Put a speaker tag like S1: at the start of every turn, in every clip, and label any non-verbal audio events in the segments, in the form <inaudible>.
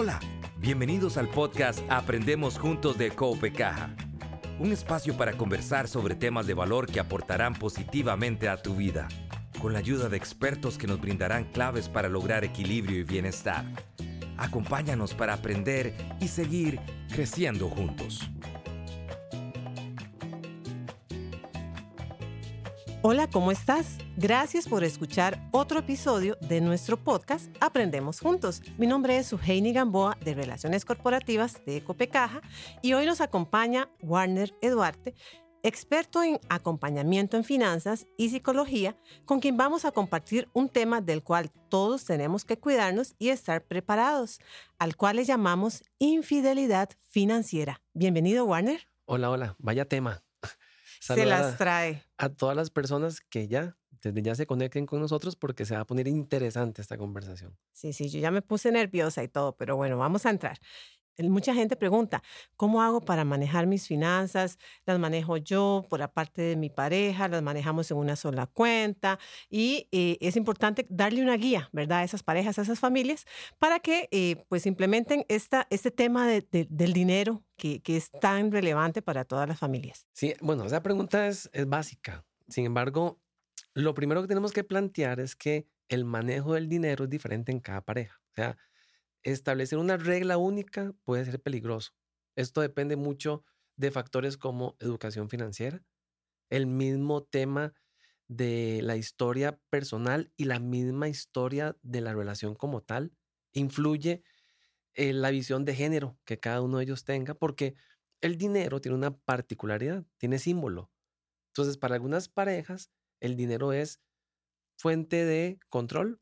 S1: Hola, bienvenidos al podcast Aprendemos Juntos de Cope Caja, un espacio para conversar sobre temas de valor que aportarán positivamente a tu vida, con la ayuda de expertos que nos brindarán claves para lograr equilibrio y bienestar. Acompáñanos para aprender y seguir creciendo juntos.
S2: Hola, ¿cómo estás? Gracias por escuchar otro episodio de nuestro podcast Aprendemos Juntos. Mi nombre es Suheini Gamboa de Relaciones Corporativas de Ecopecaja y hoy nos acompaña Warner Eduarte, experto en acompañamiento en finanzas y psicología, con quien vamos a compartir un tema del cual todos tenemos que cuidarnos y estar preparados, al cual le llamamos infidelidad financiera. Bienvenido, Warner.
S3: Hola, hola, vaya tema
S2: se las trae.
S3: A todas las personas que ya, desde ya se conecten con nosotros porque se va a poner interesante esta conversación.
S2: Sí, sí, yo ya me puse nerviosa y todo, pero bueno, vamos a entrar. Mucha gente pregunta, ¿cómo hago para manejar mis finanzas? ¿Las manejo yo por aparte de mi pareja? ¿Las manejamos en una sola cuenta? Y eh, es importante darle una guía, ¿verdad? A esas parejas, a esas familias, para que eh, pues implementen esta, este tema del dinero que, que, es tan relevante para todas las familias.
S3: Sí, bueno, esa pregunta es, es básica. Sin embargo, lo primero que tenemos que plantear es que el manejo del dinero es diferente en cada pareja. O sea, establecer una regla única puede ser peligroso. Esto depende mucho de factores como educación financiera, el mismo tema de la historia personal y la misma historia de la relación como tal. Influye en eh, la visión de género que cada uno de ellos tenga, porque el dinero tiene una particularidad, tiene símbolo. Entonces, para algunas parejas, el dinero es fuente de control,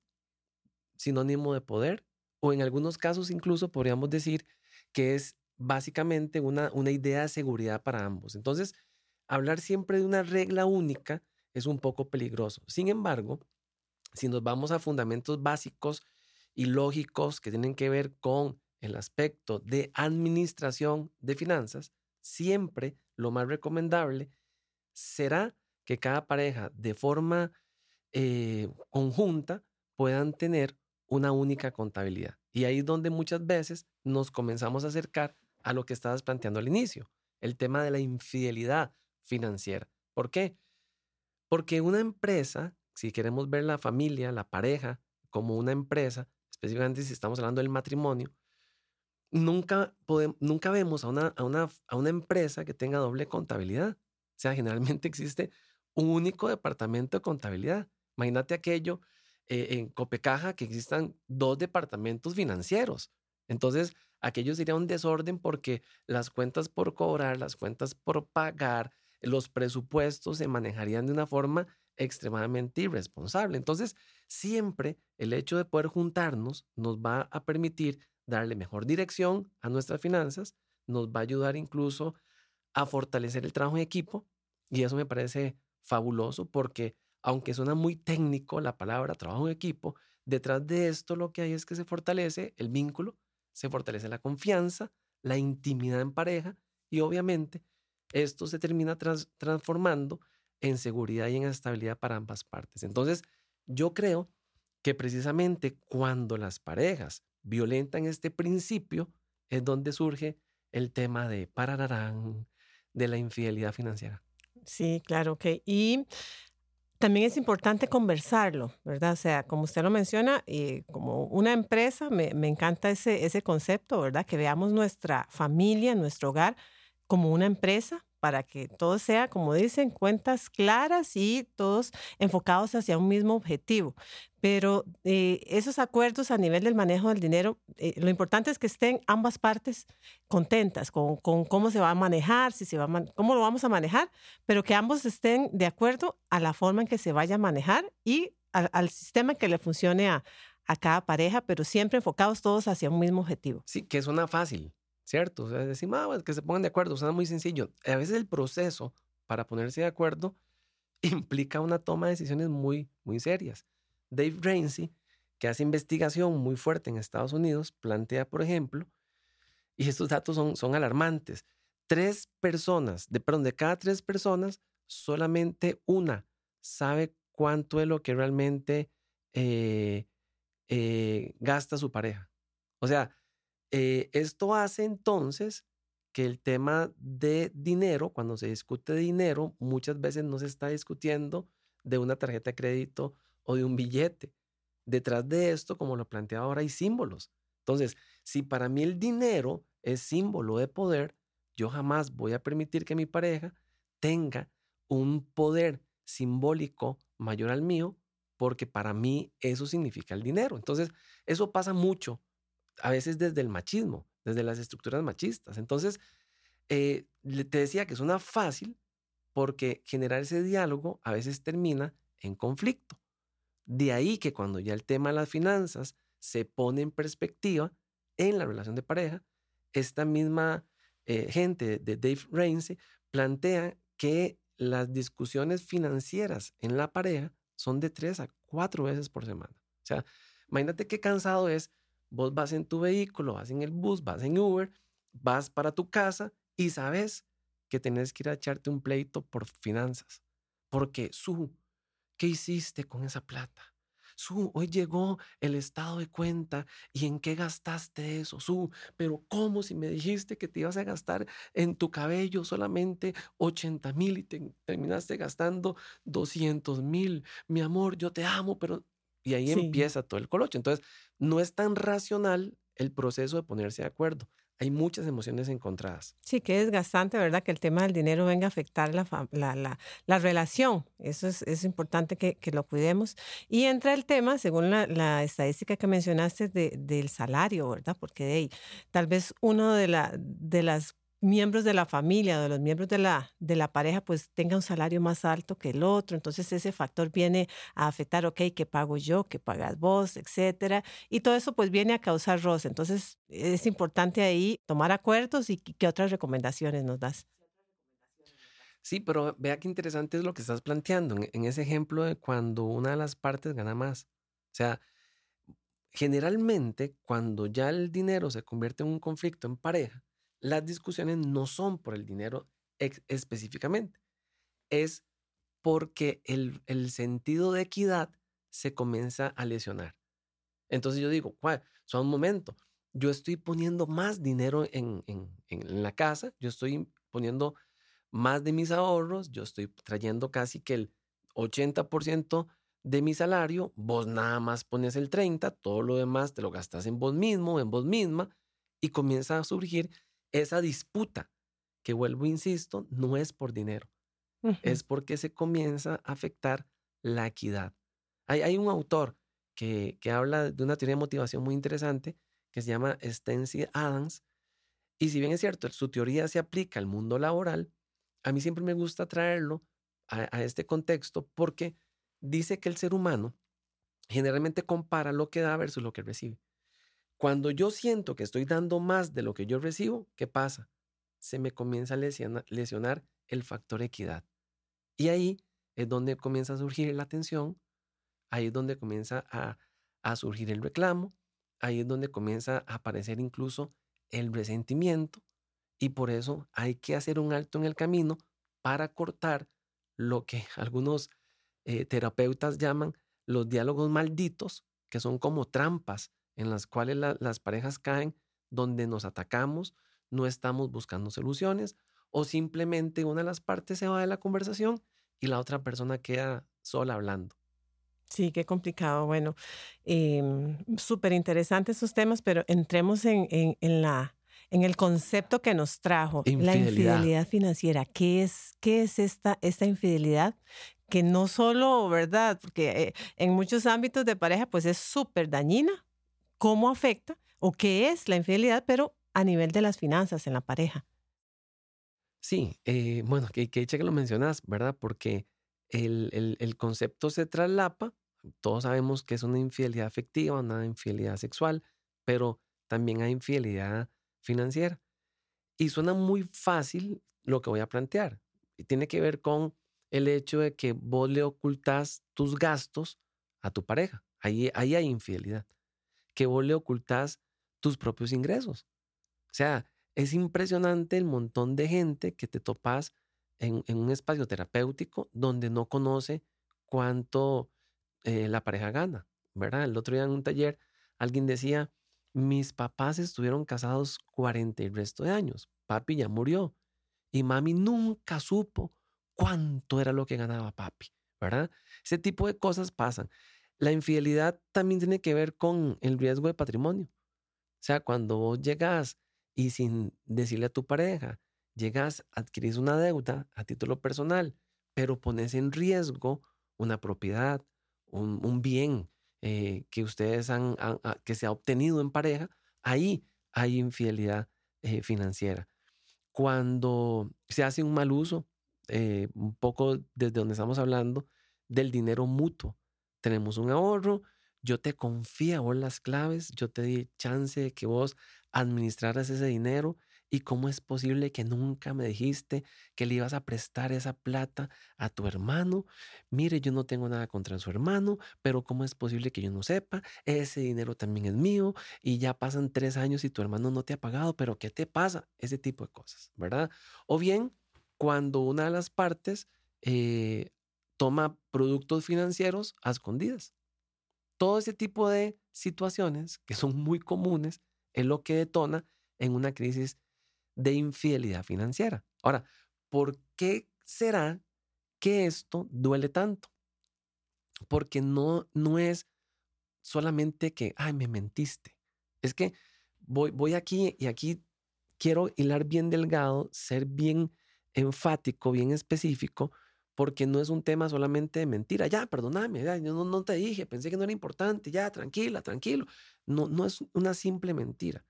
S3: sinónimo de poder, o en algunos casos incluso podríamos decir que es básicamente una, una idea de seguridad para ambos. Entonces, hablar siempre de una regla única es un poco peligroso. Sin embargo, si nos vamos a fundamentos básicos y lógicos que tienen que ver con el aspecto de administración de finanzas, siempre lo más recomendable será que cada pareja de forma eh, conjunta puedan tener una única contabilidad. Y ahí es donde muchas veces nos comenzamos a acercar a lo que estabas planteando al inicio, el tema de la infidelidad financiera. ¿Por qué? Porque una empresa, si queremos ver la familia, la pareja, como una empresa, específicamente si estamos hablando del matrimonio, nunca, nunca vemos a una, a, una, a una empresa que tenga doble contabilidad. O sea, generalmente <laughs> existe un único departamento de contabilidad. Imagínate aquello eh, en Copecaja que existan dos departamentos financieros. Entonces, aquello sería un desorden porque las cuentas por cobrar, las cuentas por pagar, los presupuestos se manejarían de una forma extremadamente irresponsable. Entonces, siempre el hecho de poder juntarnos nos va a permitir darle mejor dirección a nuestras finanzas, nos va a ayudar incluso a fortalecer el trabajo en equipo y eso me parece fabuloso porque aunque suena muy técnico la palabra trabajo en equipo, detrás de esto lo que hay es que se fortalece el vínculo, se fortalece la confianza, la intimidad en pareja y obviamente esto se termina transformando en seguridad y en estabilidad para ambas partes. Entonces, yo creo que precisamente cuando las parejas violentan este principio es donde surge el tema de parararán, de la infidelidad financiera.
S2: Sí, claro, ok. Y también es importante conversarlo, ¿verdad? O sea, como usted lo menciona, eh, como una empresa, me, me, encanta ese, ese concepto, ¿verdad? Que veamos nuestra familia, nuestro hogar como una empresa para que todo sea, como dicen, cuentas claras y todos enfocados hacia un mismo objetivo. Pero eh, esos acuerdos a nivel del manejo del dinero, eh, lo importante es que estén ambas partes contentas con, cómo se va a manejar, si se va cómo lo vamos a manejar, pero que ambos estén de acuerdo a la forma en que se vaya a manejar y al sistema que le funcione a, a cada pareja, pero siempre enfocados todos hacia un mismo objetivo.
S3: Sí, que es una fácil. ¿Cierto? O sea, decimos, ah, que se pongan de acuerdo, suena muy sencillo. A veces el proceso para ponerse de acuerdo <laughs> implica una toma de decisiones muy, muy serias. Dave Ramsey, que hace investigación muy fuerte en Estados Unidos, plantea, por ejemplo, y estos datos son, son alarmantes, tres personas, de, perdón, de cada tres personas, solamente una sabe cuánto es lo que realmente eh, eh, gasta su pareja. O sea, Eh, esto hace entonces que el tema de dinero, cuando se discute dinero, muchas veces no se está discutiendo de una tarjeta de crédito o de un billete. Detrás de esto, como lo planteaba ahora, hay símbolos. Entonces, si para mí el dinero es símbolo de poder, yo jamás voy a permitir que mi pareja tenga un poder simbólico mayor al mío, porque para mí eso significa el dinero. Entonces, eso pasa mucho, a veces desde el machismo, desde las estructuras machistas. Entonces, eh, te decía que suena fácil porque generar ese diálogo a veces termina en conflicto. De ahí que cuando ya el tema de las finanzas se pone en perspectiva en la relación de pareja, esta misma eh, gente de Dave Ramsey plantea que las discusiones financieras en la pareja son de tres a cuatro veces por semana. O sea, imagínate qué cansado es. Vos vas en tu vehículo, vas en el bus, vas en Uber, vas para tu casa y sabes que tenés que ir a echarte un pleito por finanzas. Porque, su, ¿qué hiciste con esa plata? Su, hoy llegó el estado de cuenta y en qué gastaste eso, Su, pero ¿cómo si me dijiste que te ibas a gastar en tu cabello solamente 80 mil y te terminaste gastando 200 mil? Mi amor, yo te amo, pero... Y ahí empieza todo el colocho. Entonces, no es tan racional el proceso de ponerse de acuerdo hay muchas emociones encontradas.
S2: Sí, que es desgastante, ¿verdad? Que el tema del dinero venga a afectar la, la, la, relación. Eso es, es importante que, que, lo cuidemos. Y entra el tema, según la, estadística que mencionaste, de, del salario, ¿verdad? Porque de ahí, tal vez uno de, la, de las miembros de la familia, de los miembros de la, de la pareja, pues tenga un salario más alto que el otro. Entonces ese factor viene a afectar, ok, ¿qué pago yo? ¿Qué pagas vos? Etcétera. Y todo eso pues viene a causar roce. Entonces es importante ahí tomar acuerdos y qué otras recomendaciones nos das.
S3: Sí, pero vea qué interesante es lo que estás planteando en, en ese ejemplo de cuando una de las partes gana más. O sea, generalmente cuando ya el dinero se convierte en un conflicto en pareja, las discusiones no son por el dinero específicamente, es porque el, sentido de equidad se comienza a lesionar. Entonces yo digo, son un momento, yo estoy poniendo más dinero en, en, la casa, yo estoy poniendo más de mis ahorros, yo estoy trayendo casi que el 80% de mi salario, vos nada más pones el 30, todo lo demás te lo gastas en vos mismo, en vos misma, y comienza a surgir esa disputa, que vuelvo, insisto, no es por dinero, es porque se comienza a afectar la equidad. Hay, hay un autor que, que, habla de una teoría de motivación muy interesante que se llama Stency Adams, y si bien es cierto, su teoría se aplica al mundo laboral, a mí siempre me gusta traerlo a, a este contexto porque dice que el ser humano generalmente compara lo que da versus lo que recibe. Cuando yo siento que estoy dando más de lo que yo recibo, ¿qué pasa? Se me comienza a lesionar, el factor equidad. Y ahí es donde comienza a surgir la tensión, ahí es donde comienza a, surgir el reclamo, ahí es donde comienza a aparecer incluso el resentimiento y por eso hay que hacer un alto en el camino para cortar lo que <laughs> algunos eh, terapeutas llaman los diálogos malditos, que son como trampas en las cuales las parejas caen donde nos atacamos, no estamos buscando soluciones o simplemente una de las partes se va de la conversación y la otra persona queda sola hablando.
S2: Sí, qué complicado. Bueno, em, súper interesantes esos temas, pero entremos en, en, la, en el concepto que nos trajo, la infidelidad financiera. ¿Qué es, qué es esta, esta infidelidad? Que no solo, ¿verdad? Porque eh, en muchos ámbitos de pareja, pues es súper dañina, cómo afecta o qué es la infidelidad, pero a nivel de las finanzas en la pareja.
S3: Sí, eh, bueno, que, que que lo mencionas, ¿verdad? Porque el, el, concepto se traslapa, todos sabemos que es una infidelidad afectiva, una infidelidad sexual, pero también hay infidelidad financiera. Y suena muy fácil lo que voy a plantear. Y tiene que ver con el hecho de que vos le ocultas tus gastos a tu pareja. Ahí, ahí hay infidelidad que vos le ocultás tus propios ingresos. O sea, es impresionante el montón de gente que te topas en, un espacio terapéutico donde no conoce cuánto eh, la pareja gana, ¿verdad? El otro día en un taller alguien decía, mis papás estuvieron casados 40 y resto de años. Papi ya murió y mami nunca supo cuánto era lo que ganaba papi, ¿verdad? Ese tipo de cosas pasan. La infidelidad también tiene que ver con el riesgo de patrimonio. O sea, cuando vos llegas y sin decirle a tu pareja, llegas, adquirís una deuda a título personal, pero pones en riesgo una propiedad, un, bien eh, que ustedes han, ah, que se ha obtenido en pareja, ahí hay infidelidad eh, financiera. Cuando se hace un mal uso, eh, un poco desde donde estamos hablando, del dinero mutuo. Tenemos un ahorro, yo te confía vos las claves, yo te di chance de que vos administraras ese dinero y cómo es posible que nunca me dijiste que le ibas a prestar esa plata a tu hermano. Mire, yo no tengo nada contra su hermano, pero cómo es posible que yo no sepa, ese dinero también es mío y ya pasan tres años y tu hermano no te ha pagado, pero ¿qué te pasa? Ese tipo de cosas, ¿verdad? O bien cuando una de las partes eh, toma productos financieros a escondidas. Todo ese tipo de situaciones que son muy comunes es lo que detona en una crisis de infidelidad financiera. Ahora, ¿por qué será que esto duele tanto? Porque no, no es solamente que, ay, me mentiste. Es que voy, voy aquí y aquí quiero hilar bien delgado, ser bien enfático, bien específico, porque no es un tema solamente de mentira. Ya, perdóname, no, no, te dije, pensé que no era importante, ya, tranquila, tranquilo. No, no es una simple mentira.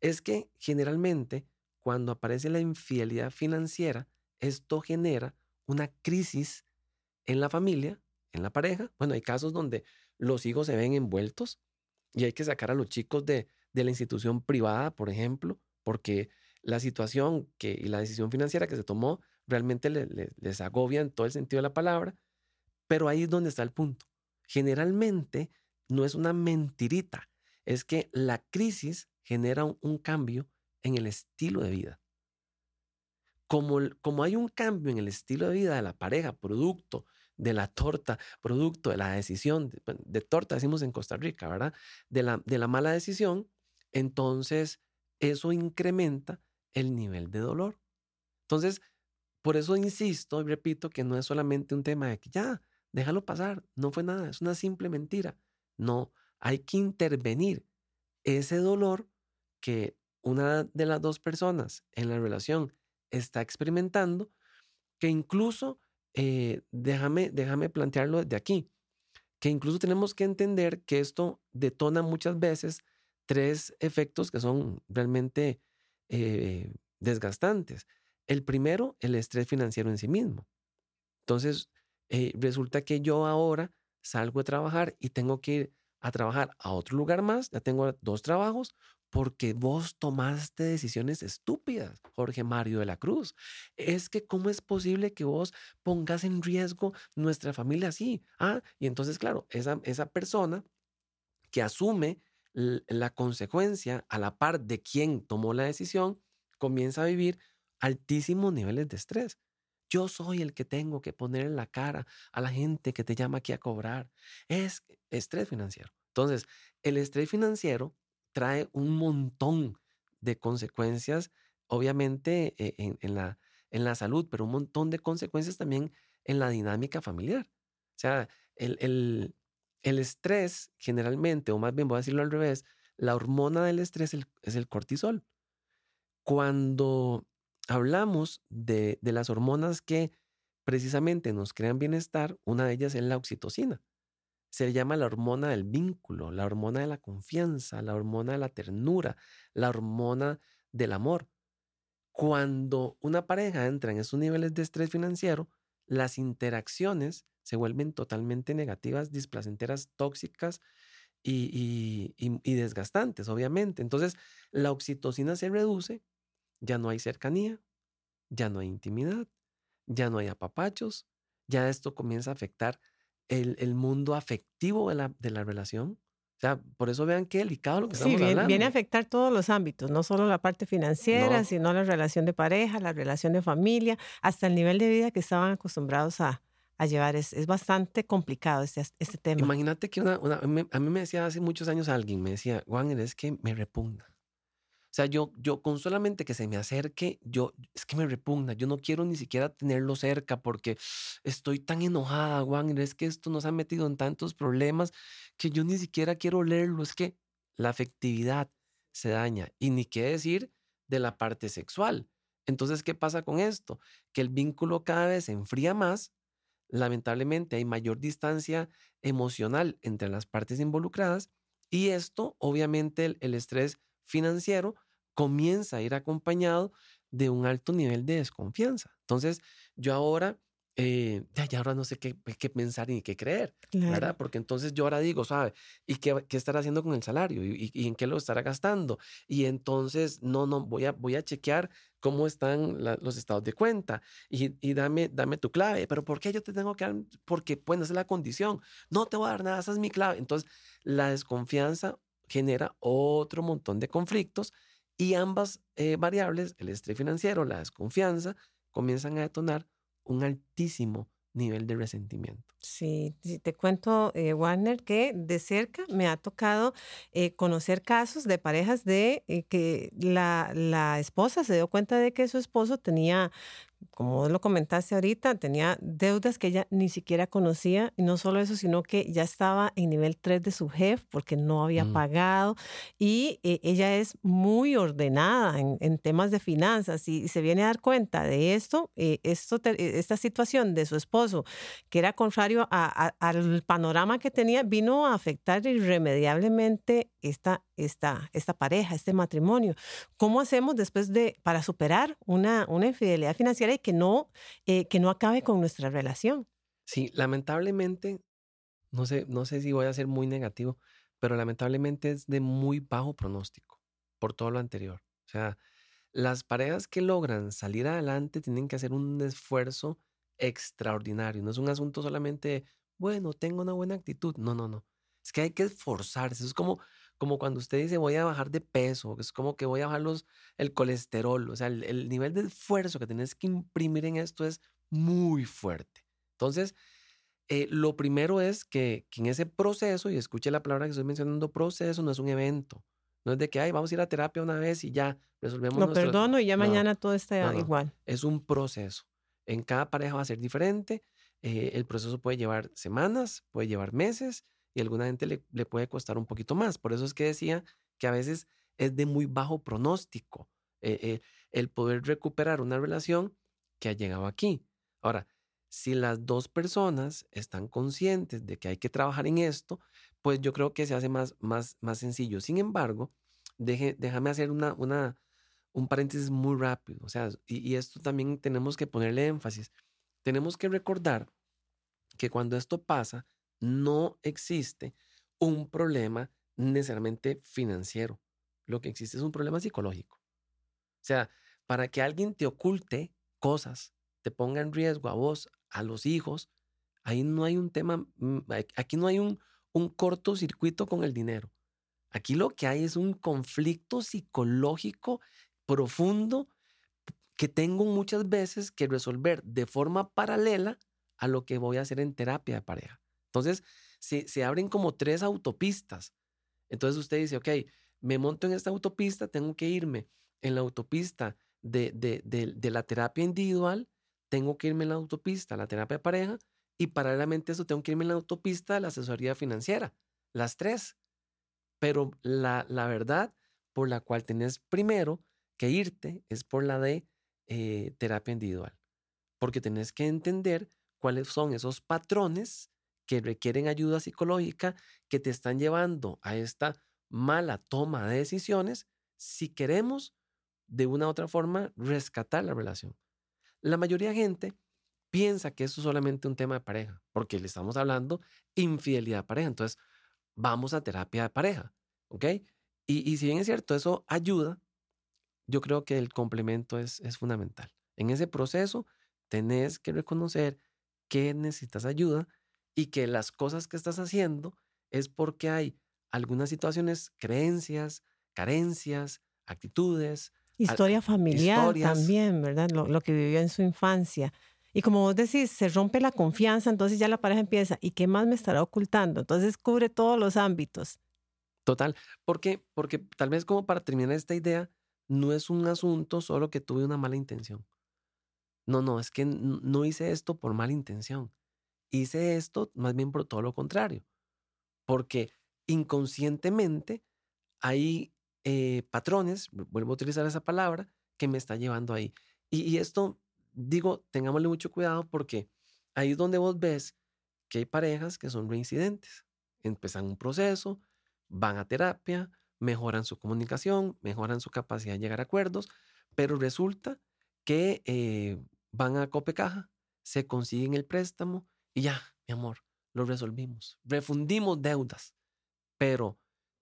S3: Es que generalmente cuando aparece la infidelidad financiera, esto genera una crisis en la familia, en la pareja. Bueno, hay casos donde los hijos se ven envueltos y hay que sacar a los chicos de, de la institución privada, por ejemplo, porque la situación que, y la decisión financiera que se tomó realmente les agobia en todo el sentido de la palabra, pero ahí es donde está el punto. Generalmente no es una mentirita, es que la crisis genera un, cambio en el estilo de vida. Como, como hay un cambio en el estilo de vida de la pareja, producto de la torta, producto de la decisión, de, torta decimos en Costa Rica, ¿verdad? De la, de la mala decisión, entonces eso incrementa el nivel de dolor. Entonces, por eso insisto y repito que no es solamente un tema de que ya, déjalo pasar, no fue nada, es una simple mentira. No, hay que intervenir ese dolor que una de las dos personas en la relación está experimentando, que incluso, eh, déjame, déjame plantearlo desde aquí, que incluso tenemos que entender que esto detona muchas veces tres efectos que son realmente eh, desgastantes. El primero, el estrés financiero en sí mismo. Entonces, eh, resulta que yo ahora salgo a trabajar y tengo que ir a trabajar a otro lugar más, ya tengo dos trabajos, porque vos tomaste decisiones estúpidas, Jorge Mario de la Cruz. Es que cómo es posible que vos pongas en riesgo nuestra familia así. Ah, y entonces, claro, esa, esa persona que asume la consecuencia a la par de quien tomó la decisión, comienza a vivir altísimos niveles de estrés. Yo soy el que tengo que poner en la cara a la gente que te llama aquí a cobrar. Es estrés financiero. Entonces, el estrés financiero trae un montón de consecuencias, obviamente eh, en, la, en la salud, pero un montón de consecuencias también en la dinámica familiar. O sea, el, el, el estrés generalmente, o más bien voy a decirlo al revés, la hormona del estrés es el cortisol. Cuando hablamos de, de las hormonas que precisamente nos crean bienestar, una de ellas es la oxitocina. Se llama la hormona del vínculo, la hormona de la confianza, la hormona de la ternura, la hormona del amor. Cuando una pareja entra en esos niveles de estrés financiero, las interacciones se vuelven totalmente negativas, displacenteras, tóxicas y, y, desgastantes, obviamente. Entonces, la oxitocina se reduce, ya no hay cercanía, ya no hay intimidad, ya no hay apapachos, ya esto comienza a afectar el, el mundo afectivo de la, de la relación. O sea, por eso vean qué delicado lo que estamos
S2: viene,
S3: hablando.
S2: viene a afectar todos los ámbitos, no solo la parte financiera, sino la relación de pareja, la relación de familia, hasta el nivel de vida que estaban acostumbrados a, a llevar. Es, es bastante complicado este, este tema.
S3: Imagínate que una, una, a mí me decía hace muchos años alguien, me decía, Juan, es que me repugna. O sea, yo, yo con solamente que se me acerque, yo, es que me repugna. Yo no quiero ni siquiera tenerlo cerca porque estoy tan enojada, Juan. Es que esto nos ha metido en tantos problemas que yo ni siquiera quiero leerlo. Es que la afectividad se daña. Y ni qué decir de la parte sexual. Entonces, ¿qué pasa con esto? Que el vínculo cada vez se enfría más. Lamentablemente hay mayor distancia emocional entre las partes involucradas y esto, obviamente, el, el estrés financiero comienza a ir acompañado de un alto nivel de desconfianza. Entonces, yo ahora eh, ya, ahora no sé qué, qué, pensar ni qué creer, ¿verdad? Porque entonces yo ahora digo, ¿sabe? ¿Y qué, qué estará haciendo con el salario? ¿Y, ¿Y, en qué lo estará gastando? Y entonces, no, no, voy a, voy a chequear cómo están los estados de cuenta y, y, dame, dame tu clave. ¿Pero por qué yo te tengo que dar? Porque, bueno, esa es la condición. No te voy a dar nada, esa es mi clave. Entonces, la desconfianza genera otro montón de conflictos y ambas eh, variables, el estrés financiero, la desconfianza, comienzan a detonar un altísimo nivel de resentimiento.
S2: Sí, te cuento, eh, Warner, que de cerca me ha tocado eh, conocer casos de parejas de que la, la, esposa se dio cuenta de que su esposo tenía como lo comentaste ahorita, tenía deudas que ella ni siquiera conocía y no solo eso, sino que ya estaba en nivel 3 de su jefe porque no había mm. pagado y eh, ella es muy ordenada en, temas de finanzas y, se viene a dar cuenta de esto, eh, esto esta situación de su esposo, que era contrario al panorama que tenía, vino a afectar irremediablemente esta, esta, esta pareja, este matrimonio. ¿Cómo hacemos después de, para superar una, una infidelidad financiera y que no, eh, que no acabe con nuestra relación?
S3: Sí, lamentablemente, no sé, no sé si voy a ser muy negativo, pero lamentablemente es de muy bajo pronóstico por todo lo anterior. O sea, las parejas que logran salir adelante tienen que hacer un esfuerzo extraordinario. No es un asunto solamente, bueno, tengo una buena actitud. No, no, no. Es que hay que esforzarse. Es como, como cuando usted dice voy a bajar de peso, es como que voy a bajar los, el colesterol, o sea, el, nivel de esfuerzo que tienes que imprimir en esto es muy fuerte. Entonces, eh, lo primero es que, en ese proceso, y escuche la palabra que estoy mencionando, proceso no es un evento. No es de que, ay, vamos a ir a terapia una vez y ya resolvemos.
S2: No, perdono y ya mañana todo está igual.
S3: Es un proceso. En cada pareja va a ser diferente. Eh, el proceso puede llevar semanas, puede llevar meses y a alguna gente le, puede costar un poquito más. Por eso es que decía que a veces es de muy bajo pronóstico eh, eh, el poder recuperar una relación que ha llegado aquí. Ahora, si las dos personas están conscientes de que hay que trabajar en esto, pues yo creo que se hace más, más, más sencillo. Sin embargo, deje, déjame hacer una, una, un paréntesis muy rápido. O sea, y, y esto también tenemos que ponerle énfasis. Tenemos que recordar que cuando esto pasa, no existe un problema necesariamente financiero. Lo que existe es un problema psicológico. O sea, para que alguien te oculte cosas, te ponga en riesgo a vos, a los hijos, ahí no hay un tema, mm, aquí no hay un, un cortocircuito con el dinero. Aquí lo que hay es un conflicto psicológico profundo que tengo muchas veces que resolver de forma paralela a lo que voy a hacer en terapia de pareja. Entonces, se, abren como tres autopistas. Entonces usted dice, ok, me monto en esta autopista, tengo que irme en la autopista de, de, la terapia individual, tengo que irme en la autopista la terapia de pareja y paralelamente a eso tengo que irme en la autopista de la asesoría financiera. Las tres. Pero la, la verdad por la cual tenés primero que irte es por la de eh, terapia individual. Porque tenés que entender cuáles son esos patrones que requieren ayuda psicológica, que te están llevando a esta mala toma de decisiones, si queremos de una u otra forma rescatar la relación. La mayoría de gente piensa que eso es solamente un tema de pareja, porque le estamos hablando infidelidad de pareja. Entonces, vamos a terapia de pareja, ¿ok? Y, si bien es cierto, eso ayuda, yo creo que el complemento es, es fundamental. En ese proceso, tenés que reconocer que necesitas ayuda y que las cosas que estás haciendo es porque hay algunas situaciones, creencias, carencias, actitudes.
S2: Historia familiar también, ¿verdad? Lo, que vivió en su infancia. Y como vos decís, se rompe la confianza, entonces ya la pareja empieza, ¿y qué más me estará ocultando? Entonces cubre todos los ámbitos.
S3: Total, porque porque tal vez como para terminar esta idea, no es un asunto solo que tuve una mala intención. No, no, es que no hice esto por mala intención. Hice esto más bien por todo lo contrario. Porque inconscientemente hay eh, patrones, vuelvo a utilizar esa palabra, que me está llevando ahí. Y, esto, digo, tengámosle mucho cuidado porque ahí es donde vos ves que hay parejas que son reincidentes. Empiezan un proceso, van a terapia, mejoran su comunicación, mejoran su capacidad de llegar a acuerdos, pero resulta que eh, van a Copecaja, se consiguen el préstamo y ya, mi amor, lo resolvimos. Refundimos deudas. Pero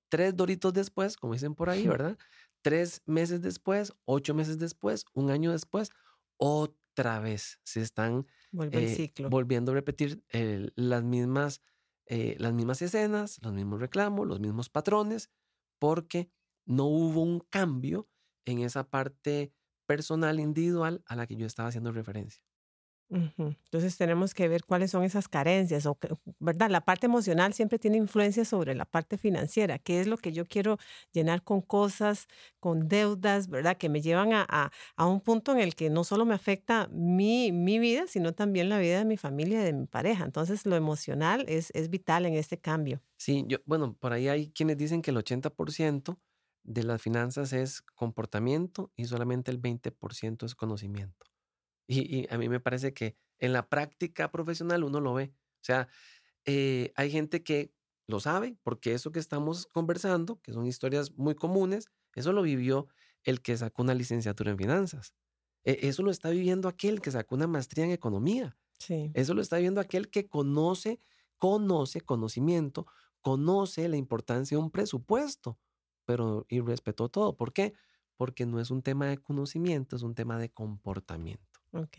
S3: tres doritos después, como dicen por ahí, ¿verdad? Tres meses después, ocho meses después, un año después, otra vez se están
S2: eh,
S3: volviendo a repetir las, mismas, eh, las mismas escenas, los mismos reclamos, los mismos patrones, porque no hubo un cambio en esa parte personal, individual a la que yo estaba haciendo referencia.
S2: Entonces tenemos que ver cuáles son esas carencias, o ¿verdad? La parte emocional siempre tiene influencia sobre la parte financiera, qué es lo que yo quiero llenar con cosas, con deudas, ¿verdad? Que me llevan a, un punto en el que no solo me afecta mi, mi, vida, sino también la vida de mi familia y de mi pareja. Entonces lo emocional es, es vital en este cambio.
S3: Sí, yo, bueno, por ahí hay quienes dicen que el 80% de las finanzas es comportamiento y solamente el 20% es conocimiento. Y, a mí me parece que en la práctica profesional uno lo ve. O sea, eh, hay gente que lo sabe porque eso que estamos conversando, que son historias muy comunes, eso lo vivió el que sacó una licenciatura en finanzas. E, eso lo está viviendo aquel que sacó una maestría en economía.
S2: Sí.
S3: Eso lo está viviendo aquel que conoce, conoce conocimiento, conoce la importancia de un presupuesto pero y respetó todo. ¿Por qué? Porque no es un tema de conocimiento, es un tema de comportamiento.
S2: Ok.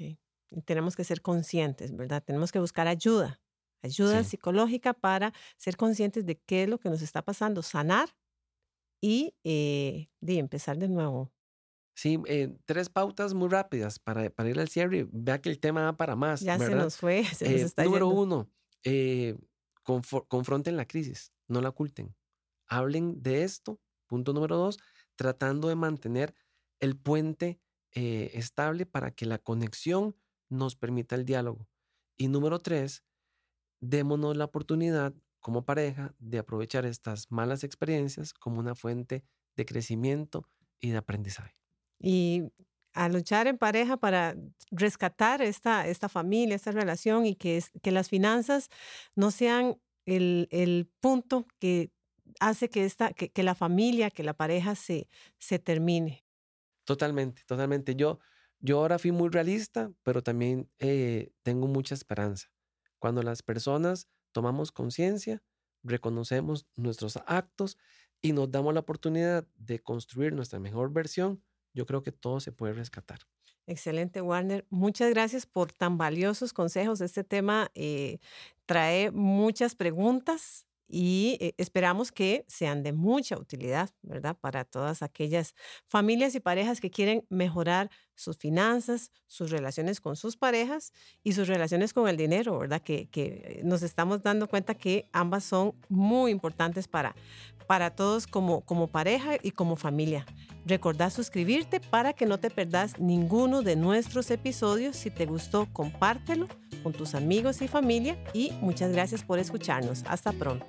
S2: Y tenemos que ser conscientes, ¿verdad? Tenemos que buscar ayuda, ayuda psicológica para ser conscientes de qué es lo que nos está pasando, sanar y eh, de empezar de nuevo.
S3: Sí, eh, tres pautas muy rápidas para, para, ir al cierre. Vea que el tema va para más.
S2: Ya
S3: se
S2: nos fue, <laughs> se nos eh, está
S3: Número uno, confronten la crisis, no la oculten. Hablen de esto Punto número dos, tratando de mantener el puente eh, estable para que la conexión nos permita el diálogo. Y número tres, démonos la oportunidad como pareja de aprovechar estas malas experiencias como una fuente de crecimiento y de aprendizaje.
S2: Y a luchar en pareja para rescatar esta, esta familia, esta relación y que, que las finanzas no sean el, el punto que hace que, esta, que, la familia, que la pareja se, se termine.
S3: Totalmente, totalmente. Yo, yo ahora fui muy realista, pero también eh, tengo mucha esperanza. Cuando las personas tomamos conciencia, reconocemos nuestros actos y nos damos la oportunidad de construir nuestra mejor versión, yo creo que todo se puede rescatar.
S2: Excelente, Warner. Muchas gracias por tan valiosos consejos. Este tema eh, trae muchas preguntas y eh, esperamos que sean de mucha utilidad, ¿verdad? Para todas aquellas familias y parejas que quieren mejorar sus finanzas, sus relaciones con sus parejas y sus relaciones con el dinero, ¿verdad? Que, que nos estamos dando cuenta que ambas son muy importantes para, para todos como, como pareja y como familia. Recordá suscribirte para que no te perdas ninguno de nuestros episodios. Si te gustó, compártelo con tus amigos y familia y muchas gracias por escucharnos. Hasta pronto.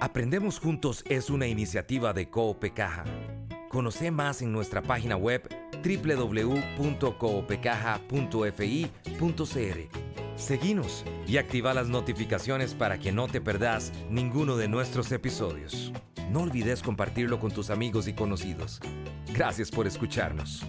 S1: Aprendemos Juntos es una iniciativa de Coope Caja. Conoce más en nuestra página web www.coopecaja.fi.cr. Seguinos y activa las notificaciones para que no te perdas ninguno de nuestros episodios. No olvides compartirlo con tus amigos y conocidos. Gracias por escucharnos.